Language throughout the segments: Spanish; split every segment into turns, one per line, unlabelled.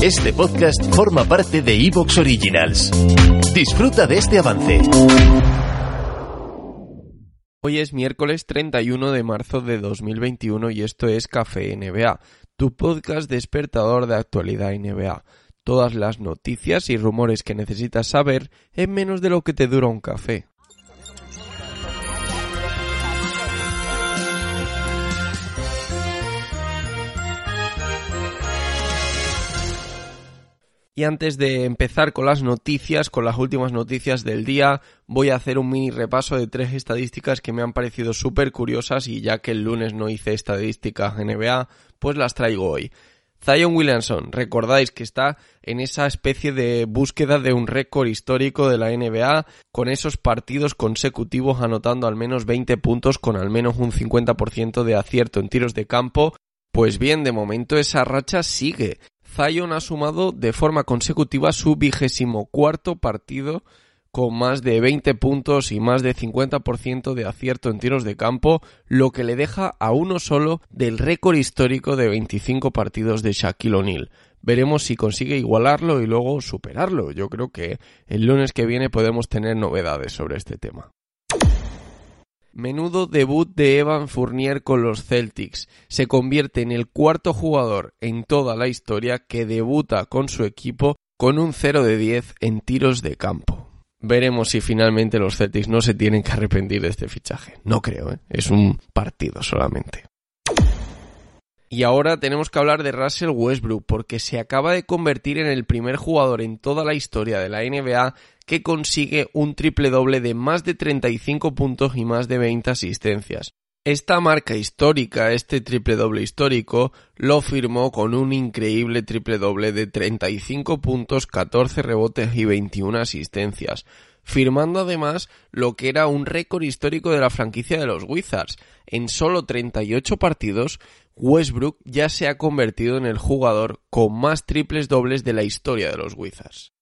Este podcast forma parte de Evox Originals. Disfruta de este avance.
Hoy es miércoles 31 de marzo de 2021 y esto es Café NBA, tu podcast despertador de actualidad NBA. Todas las noticias y rumores que necesitas saber en menos de lo que te dura un café. Y antes de empezar con las noticias, con las últimas noticias del día, voy a hacer un mini repaso de tres estadísticas que me han parecido súper curiosas y ya que el lunes no hice estadísticas NBA, pues las traigo hoy. Zion Williamson, recordáis que está en esa especie de búsqueda de un récord histórico de la NBA, con esos partidos consecutivos anotando al menos 20 puntos con al menos un 50% de acierto en tiros de campo. Pues bien, de momento esa racha sigue. Zion ha sumado de forma consecutiva su vigésimo cuarto partido con más de 20 puntos y más de 50% de acierto en tiros de campo, lo que le deja a uno solo del récord histórico de 25 partidos de Shaquille O'Neal. Veremos si consigue igualarlo y luego superarlo. Yo creo que el lunes que viene podemos tener novedades sobre este tema. Menudo debut de Evan Fournier con los Celtics. Se convierte en el cuarto jugador en toda la historia que debuta con su equipo con un 0 de 10 en tiros de campo. Veremos si finalmente los Celtics no se tienen que arrepentir de este fichaje. No creo, ¿eh? es un partido solamente. Y ahora tenemos que hablar de Russell Westbrook porque se acaba de convertir en el primer jugador en toda la historia de la NBA que consigue un triple doble de más de 35 puntos y más de 20 asistencias. Esta marca histórica, este triple doble histórico, lo firmó con un increíble triple doble de 35 puntos, 14 rebotes y 21 asistencias, firmando además lo que era un récord histórico de la franquicia de los Wizards. En solo 38 partidos, Westbrook ya se ha convertido en el jugador con más triples dobles de la historia de los Wizards.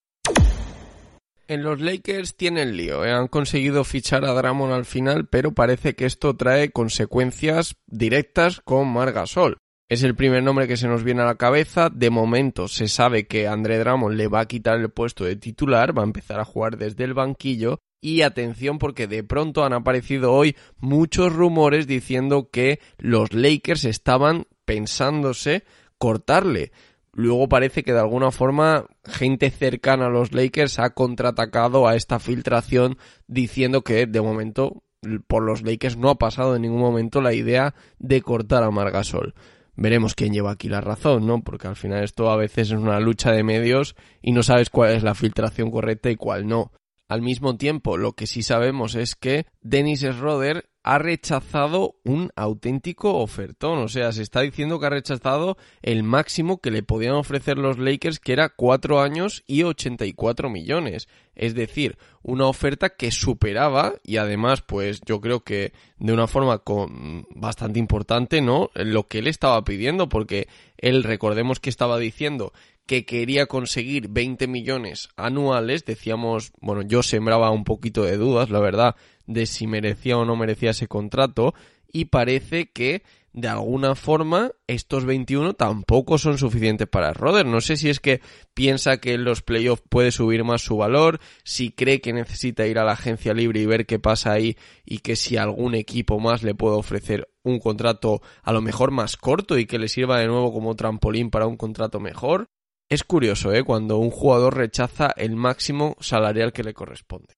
En los Lakers tienen lío, ¿eh? han conseguido fichar a Dramon al final, pero parece que esto trae consecuencias directas con Margasol. Es el primer nombre que se nos viene a la cabeza. De momento se sabe que André Dramon le va a quitar el puesto de titular, va a empezar a jugar desde el banquillo. Y atención porque de pronto han aparecido hoy muchos rumores diciendo que los Lakers estaban pensándose cortarle. Luego parece que de alguna forma gente cercana a los Lakers ha contraatacado a esta filtración diciendo que de momento por los Lakers no ha pasado en ningún momento la idea de cortar a Margasol. Veremos quién lleva aquí la razón, ¿no? Porque al final esto a veces es una lucha de medios y no sabes cuál es la filtración correcta y cuál no. Al mismo tiempo, lo que sí sabemos es que Dennis Schroeder ha rechazado un auténtico ofertón. O sea, se está diciendo que ha rechazado el máximo que le podían ofrecer los Lakers, que era 4 años y 84 millones. Es decir, una oferta que superaba y además, pues yo creo que de una forma con bastante importante, ¿no? Lo que él estaba pidiendo, porque él, recordemos que estaba diciendo que quería conseguir 20 millones anuales, decíamos, bueno, yo sembraba un poquito de dudas, la verdad, de si merecía o no merecía ese contrato, y parece que de alguna forma estos 21 tampoco son suficientes para Roder. No sé si es que piensa que en los playoffs puede subir más su valor, si cree que necesita ir a la agencia libre y ver qué pasa ahí y que si algún equipo más le puede ofrecer un contrato a lo mejor más corto y que le sirva de nuevo como trampolín para un contrato mejor. Es curioso, ¿eh? Cuando un jugador rechaza el máximo salarial que le corresponde.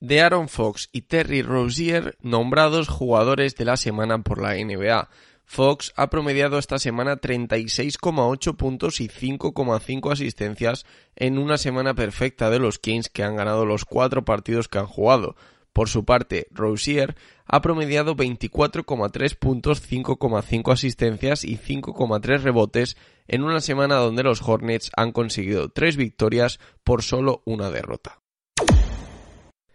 De Aaron Fox y Terry Rozier nombrados jugadores de la semana por la NBA. Fox ha promediado esta semana 36,8 puntos y 5,5 asistencias en una semana perfecta de los Kings que han ganado los cuatro partidos que han jugado. Por su parte, Rosier ha promediado 24,3 puntos, 5,5 asistencias y 5,3 rebotes en una semana donde los Hornets han conseguido 3 victorias por solo una derrota.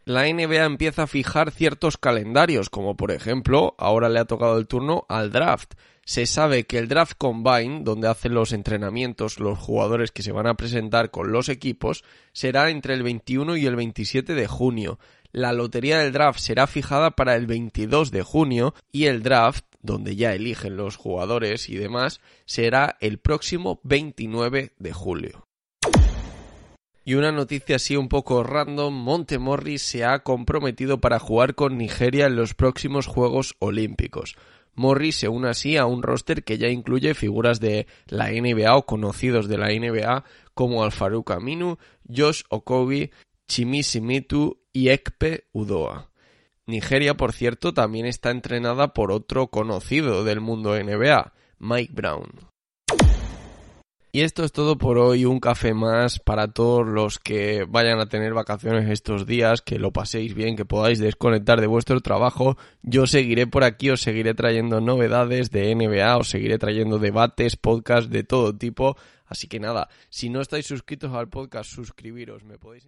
La NBA empieza a fijar ciertos calendarios, como por ejemplo, ahora le ha tocado el turno al draft. Se sabe que el draft combine, donde hacen los entrenamientos los jugadores que se van a presentar con los equipos, será entre el 21 y el 27 de junio la lotería del draft será fijada para el 22 de junio y el draft donde ya eligen los jugadores y demás, será el próximo 29 de julio. Y una noticia así un poco random, Montemorris se ha comprometido para jugar con Nigeria en los próximos Juegos Olímpicos. Morris se une así a un roster que ya incluye figuras de la NBA o conocidos de la NBA como Alfaru Aminu, Josh Okobi, Chimisi Mitu y Ekpe Udoa. Nigeria, por cierto, también está entrenada por otro conocido del mundo NBA, Mike Brown. Y esto es todo por hoy, un café más para todos los que vayan a tener vacaciones estos días, que lo paséis bien, que podáis desconectar de vuestro trabajo. Yo seguiré por aquí, os seguiré trayendo novedades de NBA, os seguiré trayendo debates, podcasts de todo tipo. Así que nada, si no estáis suscritos al podcast, suscribiros, me podéis...